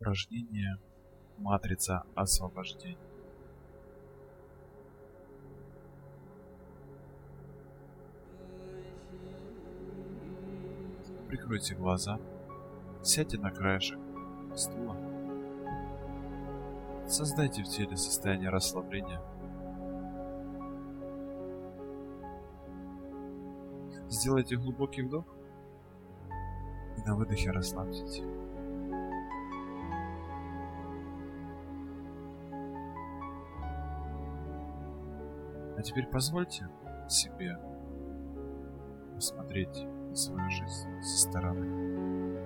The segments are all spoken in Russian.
Упражнение Матрица освобождения. Прикройте глаза, сядьте на краешек стула. Создайте в теле состояние расслабления. Сделайте глубокий вдох и на выдохе расслабьтесь. А теперь позвольте себе посмотреть на свою жизнь со стороны.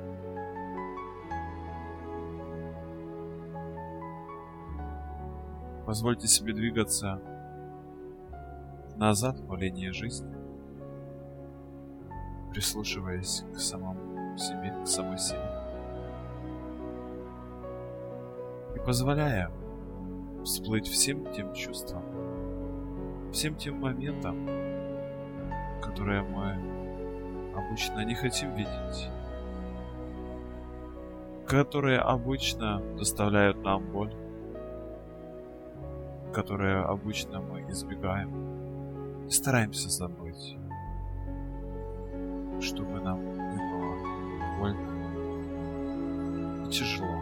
Позвольте себе двигаться назад по линии жизни, прислушиваясь к самому себе, к самой себе. И позволяя всплыть всем тем чувствам, всем тем моментам, которые мы обычно не хотим видеть, которые обычно доставляют нам боль, которые обычно мы избегаем и стараемся забыть, чтобы нам не было больно и тяжело.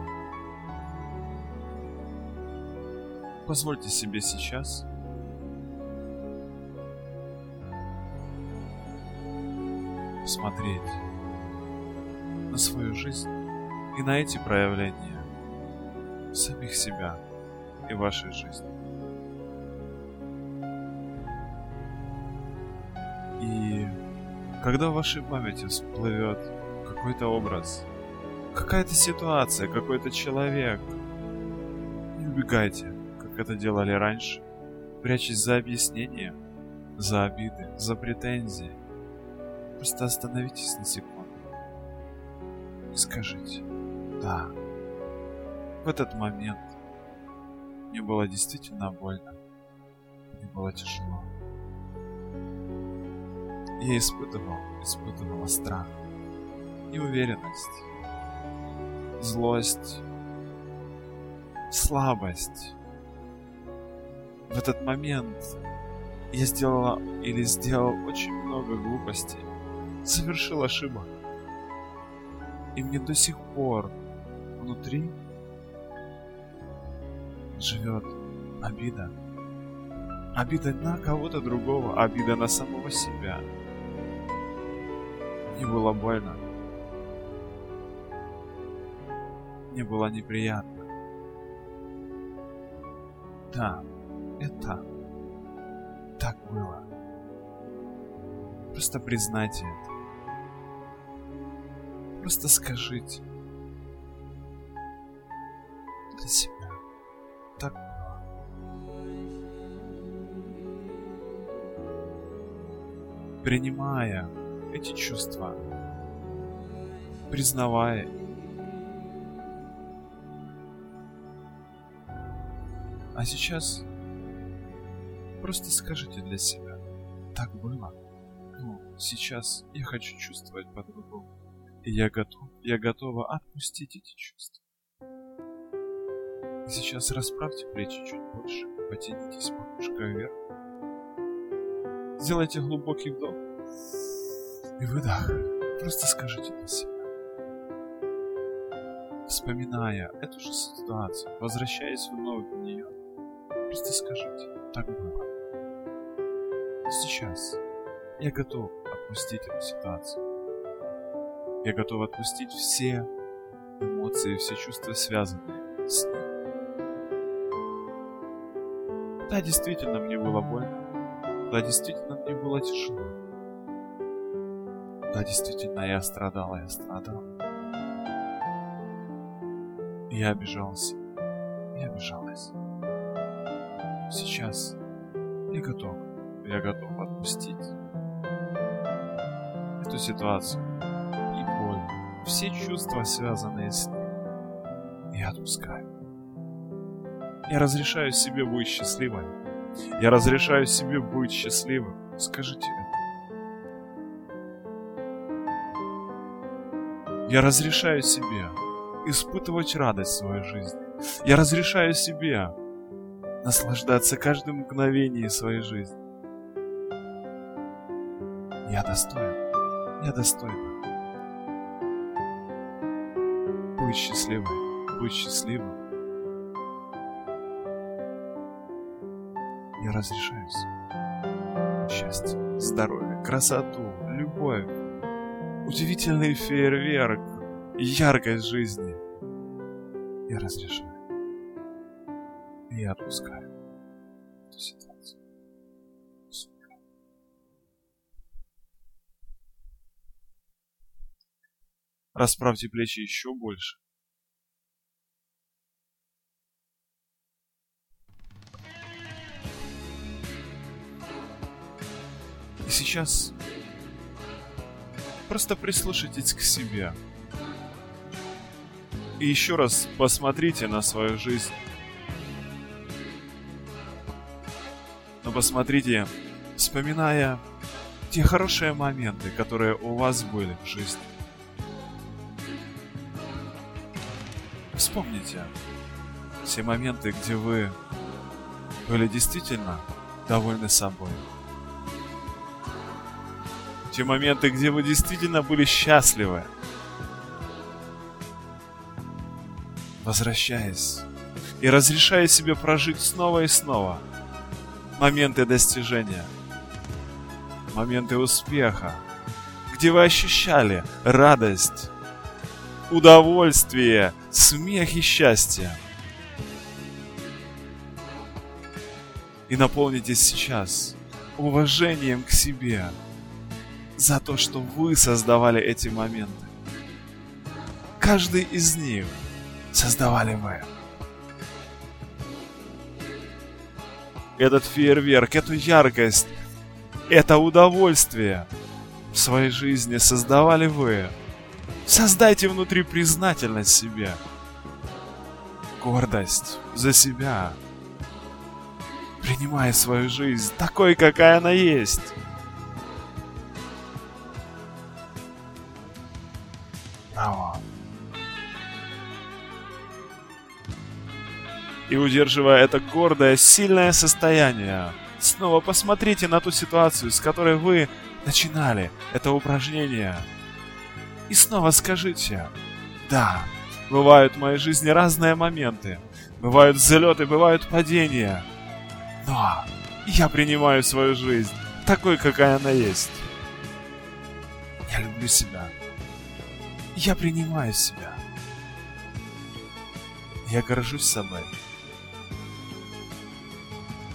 Позвольте себе сейчас посмотреть на свою жизнь и на эти проявления самих себя и вашей жизни. И когда в вашей памяти всплывет какой-то образ, какая-то ситуация, какой-то человек, не убегайте, как это делали раньше, прячась за объяснения, за обиды, за претензии, Просто остановитесь на секунду и скажите «Да». В этот момент мне было действительно больно. Мне было тяжело. Я испытывал, испытывала страх, неуверенность, злость, слабость. В этот момент я сделала или сделал очень много глупостей совершил ошибок. И мне до сих пор внутри живет обида. Обида на кого-то другого, обида на самого себя. Мне было больно. Мне было неприятно. Да, это так было. Просто признайте это. Просто скажите. Для себя. Так. Принимая эти чувства, признавая А сейчас просто скажите для себя, так было. Ну, сейчас я хочу чувствовать по-другому. Я готов, я готова отпустить эти чувства. Сейчас расправьте плечи чуть больше, потянитесь макушкой вверх. Сделайте глубокий вдох и выдох. Просто скажите для себя. Вспоминая эту же ситуацию, возвращаясь вновь в нее, просто скажите, так было. Сейчас я готов отпустить эту ситуацию. Я готов отпустить все эмоции, все чувства, связанные с ним. Да, действительно, мне было больно. Да, действительно, мне было тяжело. Да, действительно, я страдал, я страдал. Я обижался. Я обижалась. Сейчас я готов. Я готов отпустить эту ситуацию все чувства, связанные с ним. Я отпускаю. Я разрешаю себе быть счастливым. Я разрешаю себе быть счастливым. Скажите это. Я разрешаю себе испытывать радость в своей жизни. Я разрешаю себе наслаждаться каждым мгновением своей жизни. Я достоин. Я достойна. Будь счастливой. Будь счастливым. Я разрешаю счастье, здоровье, красоту, любовь, удивительный фейерверк, яркость жизни. Я разрешаю. И я отпускаю эту ситуацию. Расправьте плечи еще больше. Сейчас просто прислушайтесь к себе. И еще раз посмотрите на свою жизнь. Но посмотрите, вспоминая те хорошие моменты, которые у вас были в жизни. Вспомните все моменты, где вы были действительно довольны собой. Те моменты, где вы действительно были счастливы. Возвращаясь и разрешая себе прожить снова и снова моменты достижения, моменты успеха, где вы ощущали радость, удовольствие, смех и счастье. И наполнитесь сейчас уважением к себе за то, что вы создавали эти моменты. Каждый из них создавали вы. Этот фейерверк, эту яркость, это удовольствие в своей жизни создавали вы. Создайте внутри признательность себе. Гордость за себя. Принимай свою жизнь такой, какая она есть. И удерживая это гордое, сильное состояние, снова посмотрите на ту ситуацию, с которой вы начинали это упражнение – и снова скажите, да, бывают в моей жизни разные моменты, бывают взлеты, бывают падения, но я принимаю свою жизнь такой, какая она есть. Я люблю себя. Я принимаю себя. Я горжусь собой.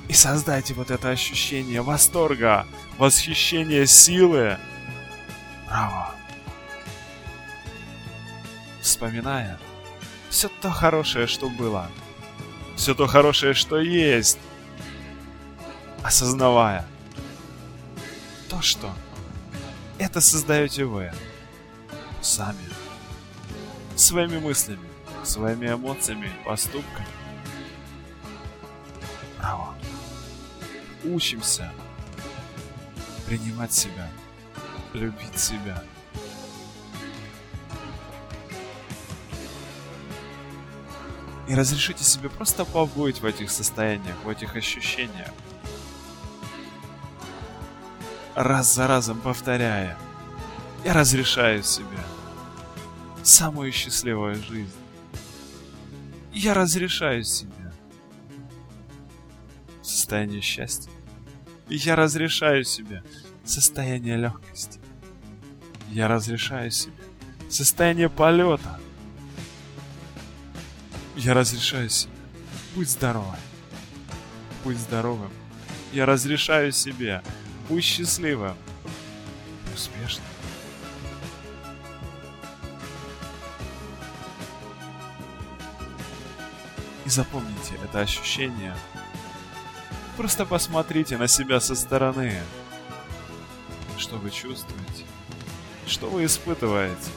И создайте вот это ощущение восторга, восхищения, силы. Браво! вспоминая все то хорошее, что было, все то хорошее, что есть, осознавая то, что это создаете вы сами, своими мыслями, своими эмоциями, поступками. Учимся принимать себя, любить себя – И разрешите себе просто побыть в этих состояниях, в этих ощущениях. Раз за разом повторяя, я разрешаю себе самую счастливую жизнь. Я разрешаю себе состояние счастья. Я разрешаю себе состояние легкости. Я разрешаю себе состояние полета. Я разрешаю себе. Будь здоровой. Будь здоровым. Я разрешаю себе. Будь счастливым. Успешным. И запомните это ощущение. Просто посмотрите на себя со стороны. Что вы чувствуете? Что вы испытываете?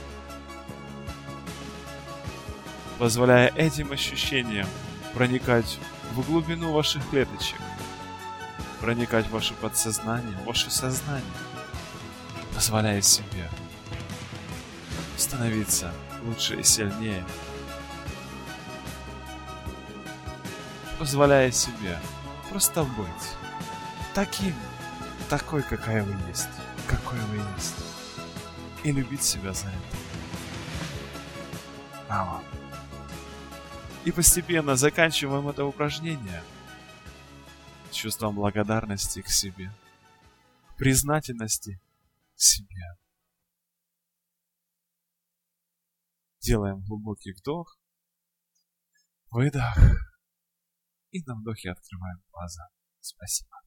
Позволяя этим ощущениям проникать в глубину ваших клеточек, проникать в ваше подсознание, в ваше сознание, позволяя себе становиться лучше и сильнее, позволяя себе просто быть таким, такой, какая вы есть, какой вы есть, и любить себя за это. А И постепенно заканчиваем это упражнение чувством благодарности к себе, признательности себе. Делаем глубокий вдох, выдох. И на вдохе открываем глаза. Спасибо.